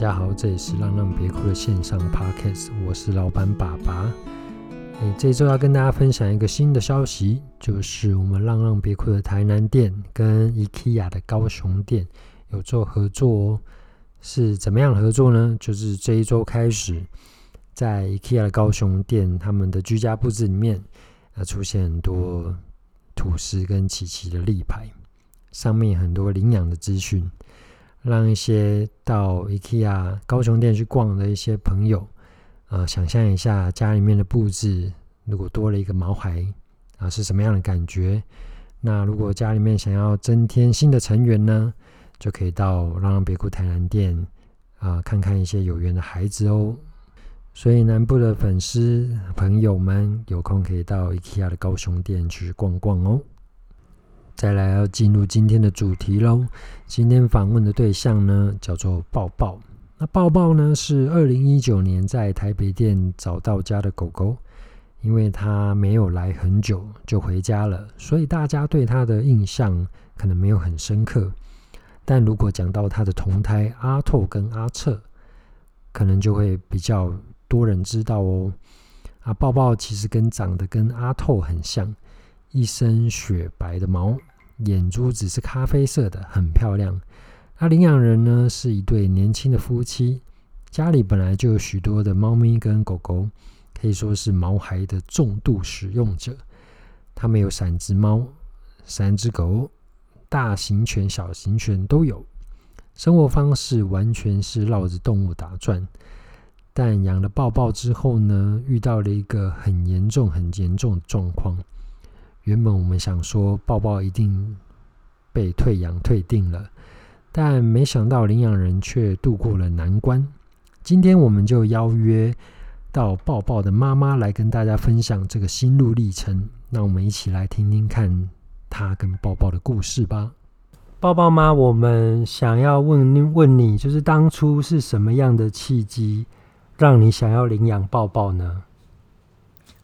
大家好，这里是浪浪别哭的线上 Podcast，我是老板爸爸。诶，这周要跟大家分享一个新的消息，就是我们浪浪别哭的台南店跟 IKEA 的高雄店有做合作哦。是怎么样合作呢？就是这一周开始，在 IKEA 的高雄店，他们的居家布置里面啊，出现很多吐司跟琪琪的立牌，上面很多领养的资讯。让一些到 IKEA 高雄店去逛的一些朋友，啊、想象一下家里面的布置，如果多了一个毛孩，啊、是什么样的感觉？那如果家里面想要增添新的成员呢，就可以到浪浪别哭台南店，啊、看看一些有缘的孩子哦。所以南部的粉丝朋友们有空可以到 IKEA 的高雄店去逛逛哦。再来要进入今天的主题喽。今天访问的对象呢，叫做抱抱。那抱抱呢，是二零一九年在台北店找到家的狗狗，因为它没有来很久就回家了，所以大家对它的印象可能没有很深刻。但如果讲到它的同胎阿透跟阿彻，可能就会比较多人知道哦。啊，抱抱其实跟长得跟阿透很像，一身雪白的毛。眼珠子是咖啡色的，很漂亮。那领养人呢，是一对年轻的夫妻，家里本来就有许多的猫咪跟狗狗，可以说是毛孩的重度使用者。他们有三只猫、三只狗，大型犬、小型犬都有。生活方式完全是绕着动物打转。但养了抱抱之后呢，遇到了一个很严重、很严重的状况。原本我们想说抱抱一定被退养退定了，但没想到领养人却度过了难关。今天我们就邀约到抱抱的妈妈来跟大家分享这个心路历程。那我们一起来听听看她跟抱抱的故事吧。抱抱妈，我们想要问问你，就是当初是什么样的契机让你想要领养抱抱呢？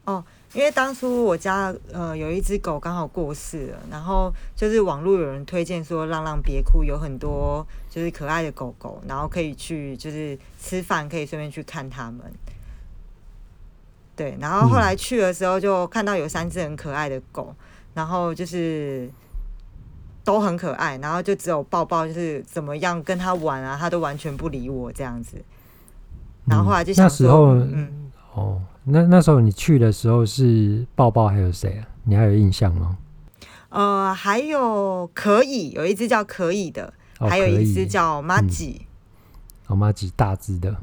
哦。因为当初我家呃有一只狗刚好过世了，然后就是网络有人推荐说浪浪别哭有很多就是可爱的狗狗，然后可以去就是吃饭可以顺便去看它们。对，然后后来去的时候就看到有三只很可爱的狗，然后就是都很可爱，然后就只有抱抱就是怎么样跟它玩啊，它都完全不理我这样子。然后后来就想说，嗯，嗯哦。那那时候你去的时候是抱抱还有谁啊？你还有印象吗？呃，还有可以有一只叫可以的，哦、还有一只叫马吉。哦，马吉大只的，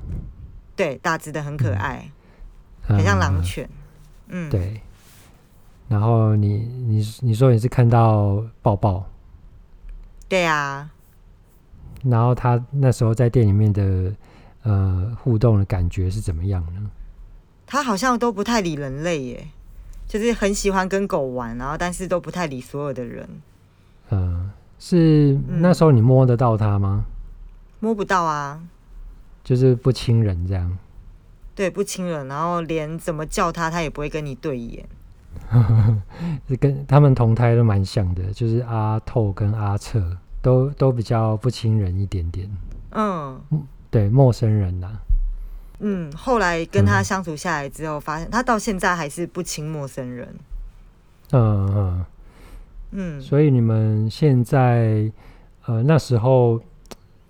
对，大只的很可爱，嗯、很像狼犬。嗯，对。然后你你你说你是看到抱抱？对啊。然后他那时候在店里面的呃互动的感觉是怎么样呢？他好像都不太理人类耶，就是很喜欢跟狗玩，然后但是都不太理所有的人。嗯，是那时候你摸得到他吗？摸不到啊，就是不亲人这样。对，不亲人，然后连怎么叫他，他也不会跟你对眼。跟他们同胎都蛮像的，就是阿透跟阿彻都都比较不亲人一点点。嗯，对，陌生人呐、啊。嗯，后来跟他相处下来之后，发现他到现在还是不亲陌生人。嗯嗯嗯，所以你们现在呃那时候，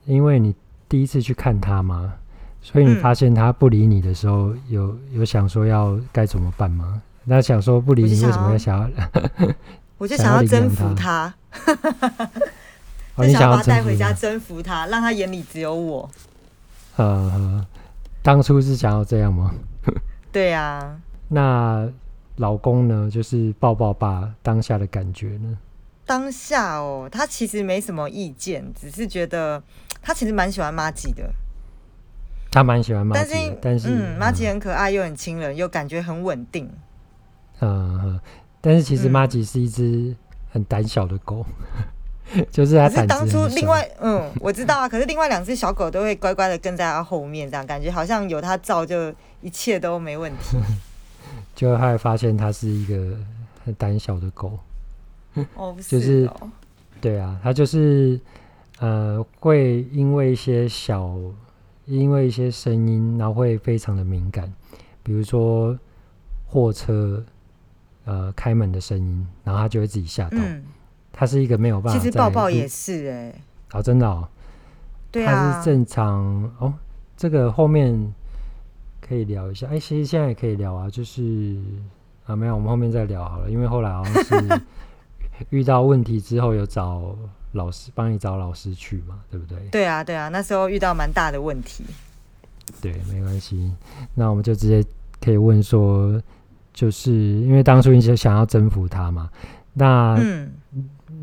因为你第一次去看他嘛，所以你发现他不理你的时候，嗯、有有想说要该怎么办吗？那想说不理你，为什么要想要？我就 想要征服他，就想要把他带回家征服他，让他眼里只有我。嗯嗯。当初是想要这样吗？对呀、啊。那老公呢？就是抱抱爸当下的感觉呢？当下哦，他其实没什么意见，只是觉得他其实蛮喜欢妈吉的。他蛮喜欢麻吉的，但是嗯，麻吉很可爱，又很亲人，又感觉很稳定。嗯嗯，但是其实麻吉是一只很胆小的狗。就是他。可是当初另外，嗯，我知道啊。可是另外两只小狗都会乖乖的跟在他后面，这样感觉好像有他照就一切都没问题。就后来发现它是一个很胆小的狗。哦，就是，对啊，它就是呃，会因为一些小，因为一些声音，然后会非常的敏感，比如说货车呃开门的声音，然后他就会自己吓到。嗯，他是一个没有办法。其实抱抱也是哎、欸，哦，真的哦，对啊，他是正常哦。这个后面可以聊一下，哎，其实现在也可以聊啊，就是啊，没有，我们后面再聊好了，因为后来好像是 遇到问题之后有找。老师帮你找老师去嘛，对不对？对啊，对啊，那时候遇到蛮大的问题。对，没关系。那我们就直接可以问说，就是因为当初你就想要征服他嘛，那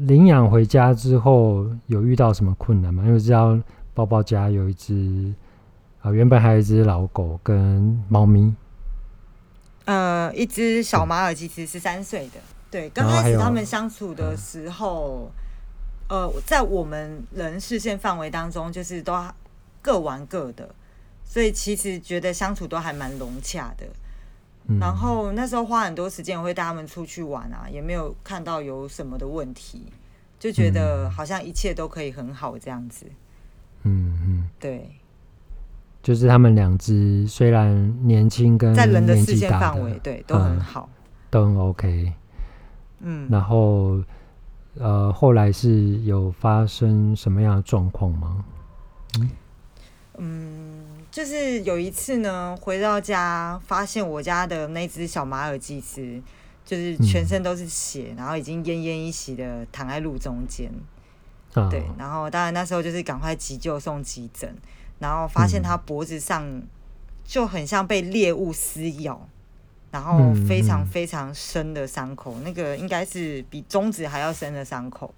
领养回家之后有遇到什么困难吗？因为知道包包家有一只啊、呃，原本还有一只老狗跟猫咪，呃，一只小马尔济斯十三岁的。对，刚开始他们相处的时候。呃，在我们人视线范围当中，就是都各玩各的，所以其实觉得相处都还蛮融洽的。嗯。然后那时候花很多时间，我会带他们出去玩啊，也没有看到有什么的问题，就觉得好像一切都可以很好这样子。嗯嗯，对，就是他们两只虽然年轻，跟在人的视线范围，对，都很好，嗯，都很 OK。嗯，然后。呃，后来是有发生什么样的状况吗？嗯，嗯，就是有一次呢，回到家发现我家的那只小马尔济斯，就是全身都是血，嗯、然后已经奄奄一息的躺在路中间。啊、对，然后当然那时候就是赶快急救送急诊，然后发现它脖子上就很像被猎物撕咬。然后非常非常深的伤口，那个应该是比中指还要深的伤口。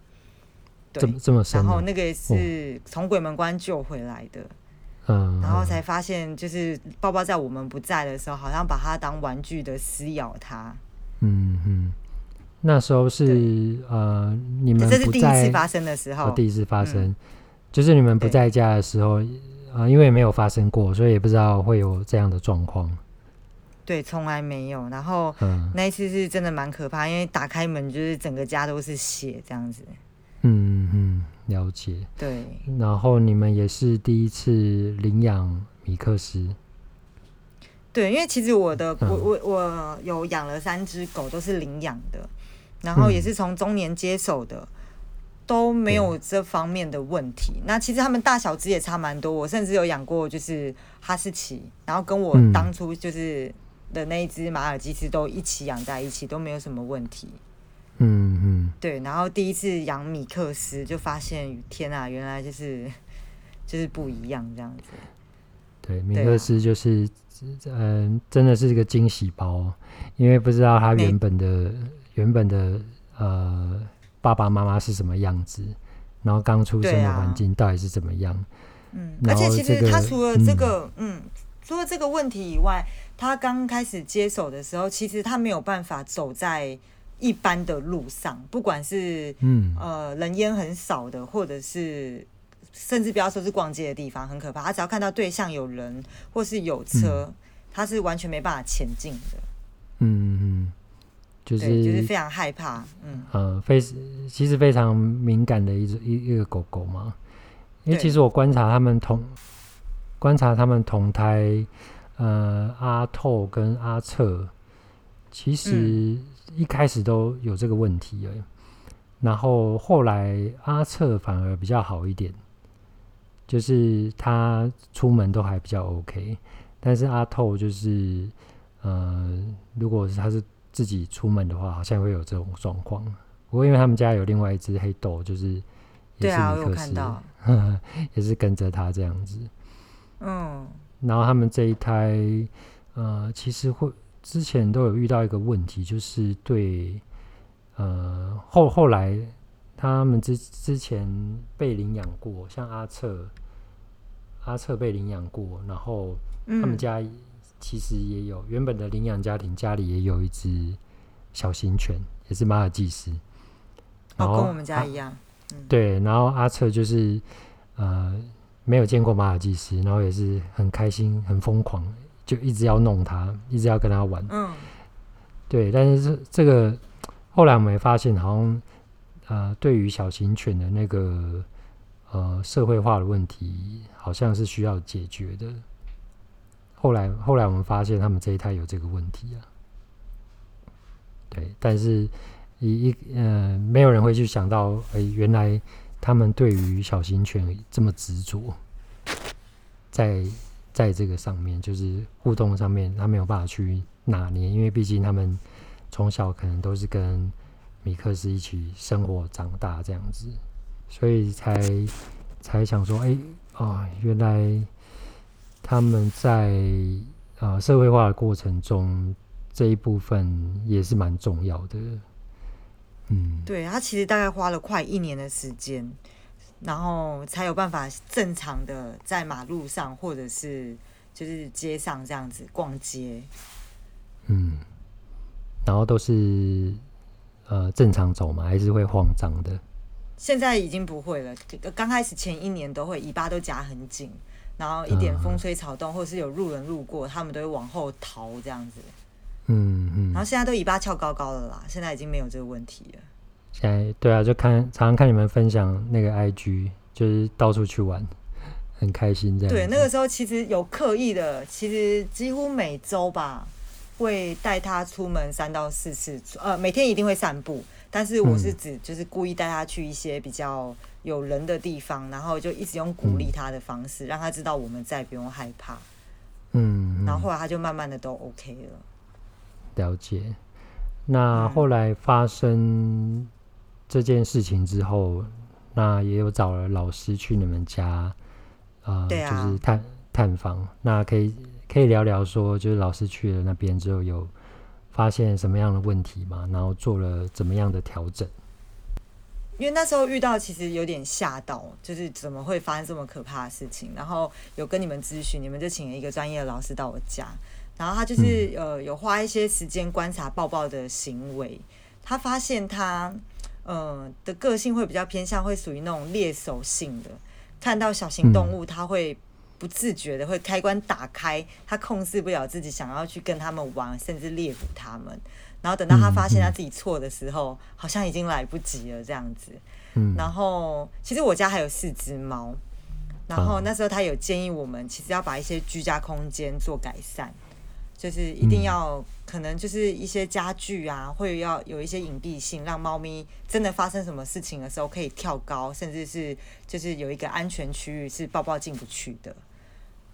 对。然后那个是从鬼门关救回来的。嗯。然后才发现，就是包包在我们不在的时候，好像把它当玩具的撕咬它。嗯嗯。那时候是呃，你们不在，这是第一次发生的时候。第一次发生，嗯、就是你们不在家的时候啊、呃，因为没有发生过，所以也不知道会有这样的状况。对，从来没有。然后、嗯、那一次是真的蛮可怕，因为打开门就是整个家都是血这样子。嗯嗯，了解。对。然后你们也是第一次领养米克斯。对，因为其实我的、嗯、我我我有养了三只狗，都是领养的，然后也是从中年接手的，嗯、都没有这方面的问题。那其实他们大小只也差蛮多，我甚至有养过就是哈士奇，然后跟我当初就是。嗯的那一只马尔济斯都一起养在一起，都没有什么问题。嗯嗯，对。然后第一次养米克斯，就发现天啊，原来就是就是不一样这样子。对，米克斯就是嗯、呃，真的是一个惊喜包，因为不知道他原本的原本的呃爸爸妈妈是什么样子，然后刚出生的环境到底是怎么样。嗯，而且其实他除了这个，嗯，嗯，除了这个问题以外。他刚开始接手的时候，其实他没有办法走在一般的路上，不管是嗯呃人烟很少的，或者是甚至不要说是逛街的地方，很可怕。他只要看到对象有人或是有车，嗯、他是完全没办法前进的。嗯嗯，就是就是非常害怕。嗯呃，非其实非常敏感的一只一一个狗狗嘛，因为其实我观察他们同观察他们同胎。呃，阿透跟阿彻其实一开始都有这个问题，嗯、然后后来阿策反而比较好一点，就是他出门都还比较 OK，但是阿透就是呃，如果是他是自己出门的话，好像会有这种状况。不过因为他们家有另外一只黑豆，就是也是米克斯，啊、也是跟着他这样子，嗯。然后他们这一胎，呃，其实会之前都有遇到一个问题，就是对，呃，后后来他们之之前被领养过，像阿策，阿策被领养过，然后他们家其实也有、嗯、原本的领养家庭家里也有一只小型犬，也是马尔济斯，然后、哦、跟我们家一样，啊嗯、对，然后阿策就是呃。没有见过马尔济斯，然后也是很开心、很疯狂，就一直要弄它，一直要跟它玩。嗯，对。但是这这个后来我们也发现，好像呃，对于小型犬的那个呃社会化的问题好像是需要解决的。后来后来我们发现他们这一胎有这个问题啊，对，但是一一呃没有人会去想到，哎、欸，原来他们对于小型犬这么执着，在在这个上面就是互动上面，他没有办法去拿捏，因为毕竟他们从小可能都是跟米克斯一起生活长大这样子，所以才才想说，哎、欸，啊，原来他们在啊、社会化的过程中这一部分也是蛮重要的。嗯，对，他其实大概花了快一年的时间，然后才有办法正常的在马路上或者是就是街上这样子逛街。嗯，然后都是。呃，正常走嘛？还是会慌张的？现在已经不会了。刚开始前一年都会，尾巴都夹很紧，然后一点风吹草动，嗯、或者是有路人路过，他们都会往后逃这样子。嗯嗯。然后现在都尾巴翘高高的啦，现在已经没有这个问题了。现在对啊，就看常常看你们分享那个 IG，就是到处去玩，很开心这样。对，那个时候其实有刻意的，其实几乎每周吧。会带他出门三到四次，呃，每天一定会散步。但是我是指，就是故意带他去一些比较有人的地方，然后就一直用鼓励他的方式，让他知道我们在，不用害怕。嗯，然后后来他就慢慢的都 OK 了。了解。那后来发生这件事情之后，那也有找了老师去你们家，呃，啊，就是探探访。那可以。可以聊聊说，就是老师去了那边之后，有发现什么样的问题吗？然后做了怎么样的调整？因为那时候遇到，其实有点吓到，就是怎么会发生这么可怕的事情？然后有跟你们咨询，你们就请了一个专业的老师到我家，然后他就是、嗯、呃有花一些时间观察抱抱的行为，他发现他呃的个性会比较偏向，会属于那种猎手性的，看到小型动物它会。不自觉的会开关打开，他控制不了自己，想要去跟他们玩，甚至猎捕他们。然后等到他发现他自己错的时候，好像已经来不及了这样子。然后其实我家还有四只猫，然后那时候他有建议我们，其实要把一些居家空间做改善，就是一定要可能就是一些家具啊，会要有一些隐蔽性，让猫咪真的发生什么事情的时候可以跳高，甚至是就是有一个安全区域是抱抱进不去的。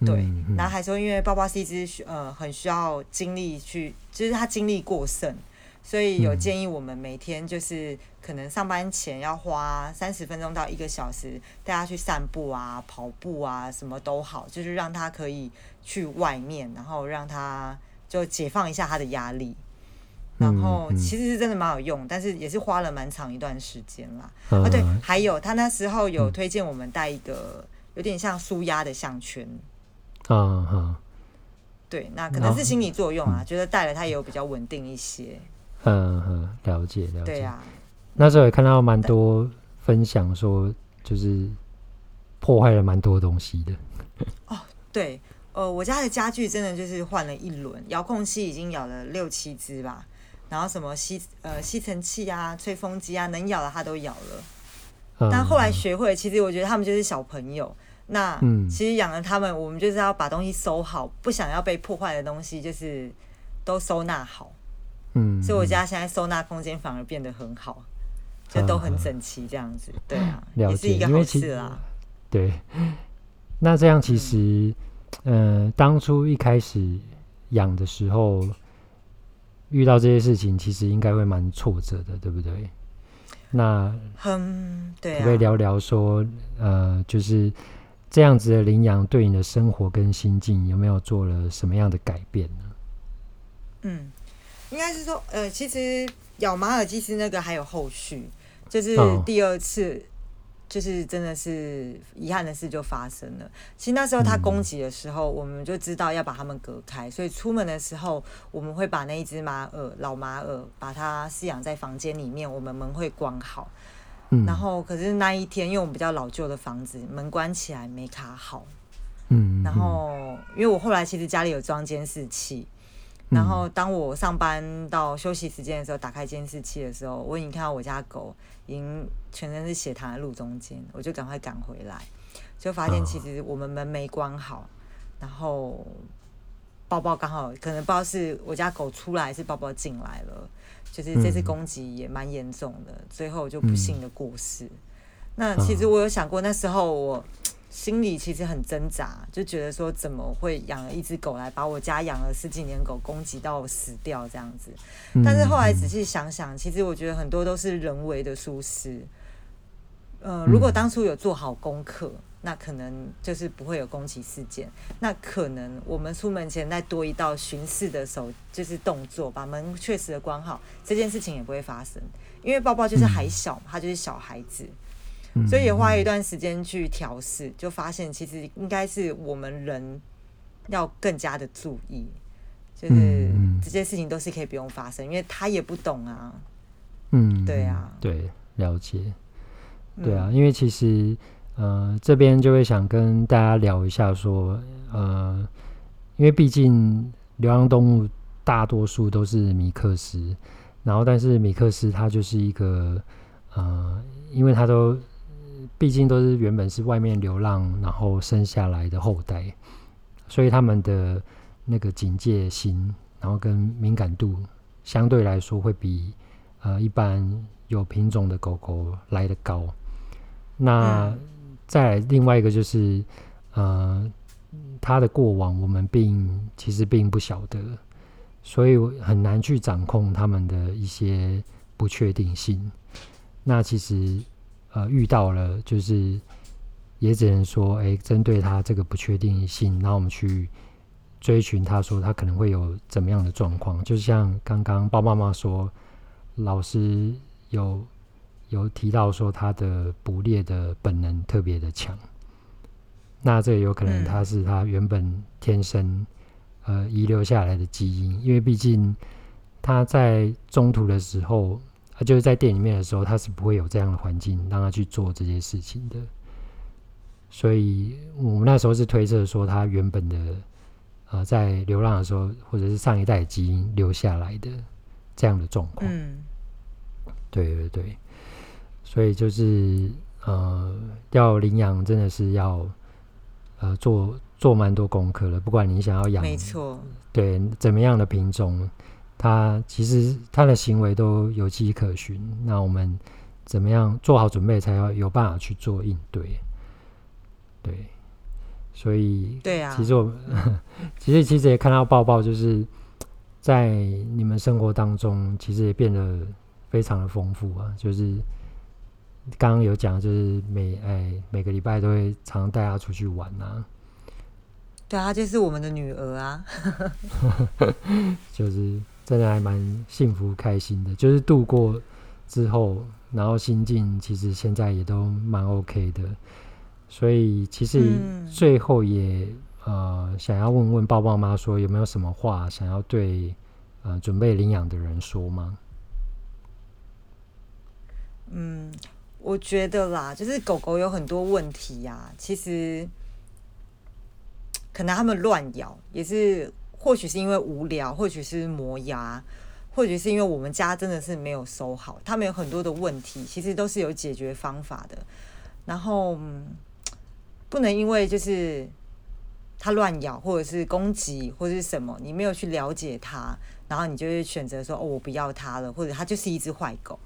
对，然后还说，因为包包是一只呃很需要精力去，就是它精力过剩，所以有建议我们每天就是可能上班前要花三十分钟到一个小时带他去散步啊、跑步啊，什么都好，就是让他可以去外面，然后让他就解放一下他的压力。然后其实是真的蛮有用，但是也是花了蛮长一段时间啦。啊，对，还有他那时候有推荐我们带一个有点像舒压的项圈。嗯哼，对，那可能是心理作用啊，觉得戴了它也有比较稳定一些。嗯哼，了解了解。对啊，那时候也看到蛮多分享说，就是破坏了蛮多东西的。哦，对，呃，我家的家具真的就是换了一轮，遥控器已经咬了六七只吧，然后什么吸呃吸尘器啊、吹风机啊，能咬的它都咬了。嗯、但后来学会，其实我觉得他们就是小朋友。那其实养了他们，我们就是要把东西收好，不想要被破坏的东西，就是都收纳好。嗯，所以我家现在收纳空间反而变得很好，就都很整齐这样子。对啊，也是一个好事啦。对，那这样其实，呃，当初一开始养的时候，遇到这些事情，其实应该会蛮挫折的，对不对？那，嗯，对啊，可以聊聊说，呃，就是。这样子的领养对你的生活跟心境有没有做了什么样的改变呢？嗯，应该是说，呃，其实咬马尔济斯那个还有后续，就是第二次，就是真的是遗憾的事就发生了。其实那时候他攻击的时候，我们就知道要把他们隔开，所以出门的时候，我们会把那一只马尔老马尔把它饲养在房间里面，我们门会关好。嗯然后，可是那一天，因为我们比较老旧的房子，门关起来没卡好。嗯。然后，因为我后来其实家里有装监视器，然后当我上班到休息时间的时候，打开监视器的时候，我已经看到我家狗已经全身是血躺在路中间，我就赶快赶回来，就发现其实我们门没关好，然后包包刚好可能不知道是我家狗出来还是包包进来了，就是这次攻击也蛮严重的，最后就不幸的过世。那其实我有想过，那时候我。心里其实很挣扎，就觉得说怎么会养了一只狗来把我家养了十几年狗攻击到死掉这样子？但是后来仔细想想，其实我觉得很多都是人为的疏失。呃，如果当初有做好功课，那可能就是不会有攻击事件。那可能我们出门前再多一道巡视的手，就是动作，把门确实的关好，这件事情也不会发生。因为抱抱就是还小，他就是小孩子。所以也花一段时间去调试，就发现其实应该是我们人要更加的注意，就是这些事情都是可以不用发生，因为他也不懂啊。嗯，对啊，对，了解，对啊，因为其实呃这边就会想跟大家聊一下说，呃，因为毕竟流浪动物大多数都是米克斯，然后但是米克斯它就是一个呃，因为它都。毕竟都是原本是外面流浪，然后生下来的后代，所以他们的那个警戒心，然后跟敏感度相对来说会比呃一般有品种的狗狗来得高。那再来另外一个就是呃，它的过往我们并其实并不晓得，所以很难去掌控他们的一些不确定性。那其实。呃，遇到了就是，也只能说，哎、欸，针对他这个不确定性，然后我们去追寻他，说他可能会有怎么样的状况。就像刚刚包妈妈说，老师有有提到说他的捕猎的本能特别的强，那这有可能他是他原本天生呃遗留下来的基因，因为毕竟他在中途的时候。他就是在店里面的时候，他是不会有这样的环境让他去做这些事情的。所以我们那时候是推测说，他原本的呃，在流浪的时候，或者是上一代基因留下来的这样的状况。嗯，对对对。所以就是呃，要领养真的是要呃做做蛮多功课的，不管你想要养，没错，对怎么样的品种。他其实他的行为都有迹可循，那我们怎么样做好准备，才要有办法去做应对？对，所以对啊，其实我们 其实其实也看到抱抱，就是在你们生活当中，其实也变得非常的丰富啊。就是刚刚有讲，就是每哎每个礼拜都会常常带他出去玩啊。对啊，就是我们的女儿啊，就是。真的还蛮幸福开心的，就是度过之后，然后心境其实现在也都蛮 OK 的，所以其实最后也、嗯、呃想要问问抱抱妈说有没有什么话想要对呃准备领养的人说吗？嗯，我觉得啦，就是狗狗有很多问题呀、啊，其实可能他们乱咬也是。或许是因为无聊，或许是磨牙，或许是因为我们家真的是没有收好。他们有很多的问题，其实都是有解决方法的。然后不能因为就是它乱咬，或者是攻击，或者是什么，你没有去了解它，然后你就会选择说：“哦，我不要它了。”或者它就是一只坏狗。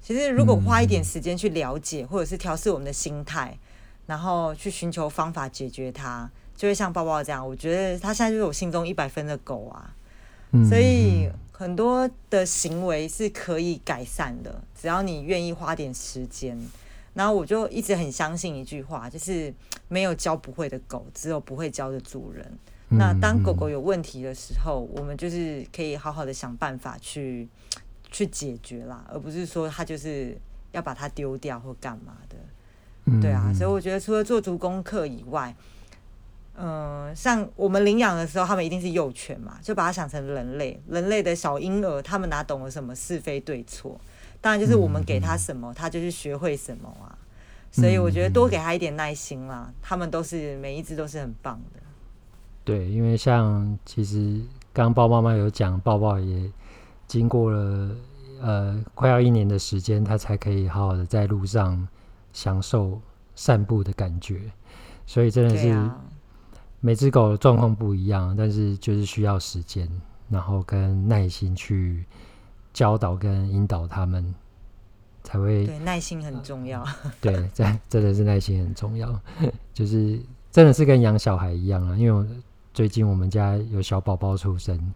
其实如果花一点时间去了解，或者是调试我们的心态，然后去寻求方法解决它。就会像包包这样，我觉得他现在就是我心中一百分的狗啊，嗯、所以很多的行为是可以改善的，只要你愿意花点时间。然后我就一直很相信一句话，就是没有教不会的狗，只有不会教的主人。嗯、那当狗狗有问题的时候，我们就是可以好好的想办法去去解决啦，而不是说它就是要把它丢掉或干嘛的。嗯、对啊，所以我觉得除了做足功课以外，嗯，像我们领养的时候，他们一定是幼犬嘛，就把它想成人类，人类的小婴儿，他们哪懂得什么是非对错？当然就是我们给他什么，他就是学会什么啊。所以我觉得多给他一点耐心啦，他们都是每一只都是很棒的。对，因为像其实刚刚包妈妈有讲，抱抱也经过了呃快要一年的时间，他才可以好好的在路上享受散步的感觉。所以真的是每只狗的状况不一样，但是就是需要时间，然后跟耐心去教导跟引导他们，才会对耐心很重要。对，真真的是耐心很重要，就是真的是跟养小孩一样啊，因为我。最近我们家有小宝宝出生，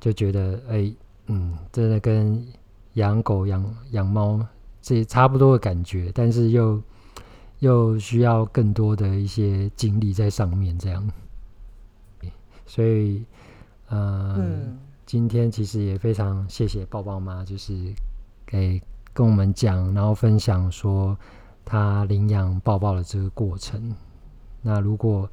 就觉得哎、欸，嗯，真的跟养狗、养养猫这差不多的感觉，但是又又需要更多的一些精力在上面，这样。所以，呃、嗯，今天其实也非常谢谢抱抱妈，就是给跟我们讲，然后分享说他领养抱抱的这个过程。那如果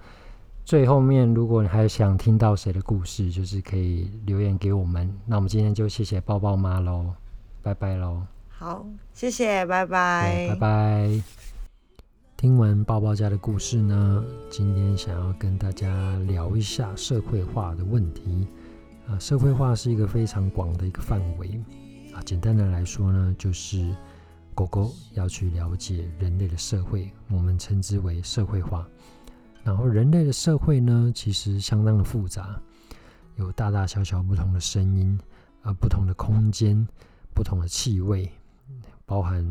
最后面，如果你还想听到谁的故事，就是可以留言给我们。那我们今天就谢谢抱抱妈喽，拜拜喽。好，谢谢，拜拜，拜拜。听完抱抱家的故事呢，今天想要跟大家聊一下社会化的问题啊。社会化是一个非常广的一个范围啊。简单的来说呢，就是狗狗要去了解人类的社会，我们称之为社会化。然后，人类的社会呢，其实相当的复杂，有大大小小不同的声音，啊，不同的空间，不同的气味，包含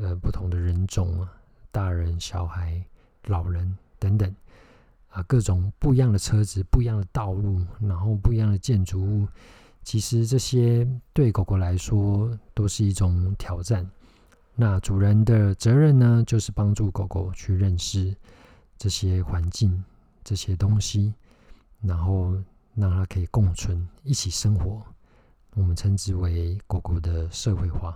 呃不同的人种啊，大人、小孩、老人等等，啊，各种不一样的车子，不一样的道路，然后不一样的建筑物，其实这些对狗狗来说都是一种挑战。那主人的责任呢，就是帮助狗狗去认识。这些环境、这些东西，然后让它可以共存、一起生活，我们称之为狗狗的社会化。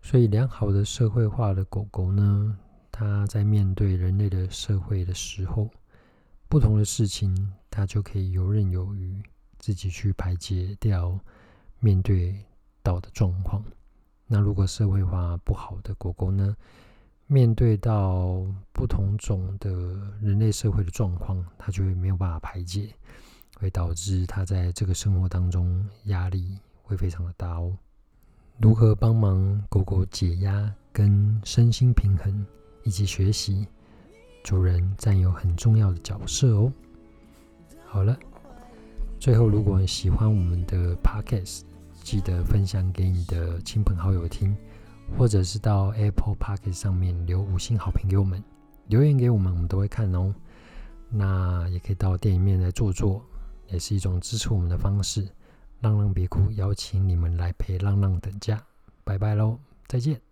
所以，良好的社会化的狗狗呢，它在面对人类的社会的时候，不同的事情，它就可以游刃有余，自己去排解掉面对到的状况。那如果社会化不好的狗狗呢？面对到不同种的人类社会的状况，它就会没有办法排解，会导致它在这个生活当中压力会非常的大哦。如何帮忙狗狗解压跟身心平衡，以及学习，主人占有很重要的角色哦。好了，最后如果你喜欢我们的 Podcast，记得分享给你的亲朋好友听。或者是到 Apple Podcast 上面留五星好评给我们，留言给我们，我们都会看哦。那也可以到店里面来坐坐，也是一种支持我们的方式。浪浪别哭，邀请你们来陪浪浪等价，拜拜喽，再见。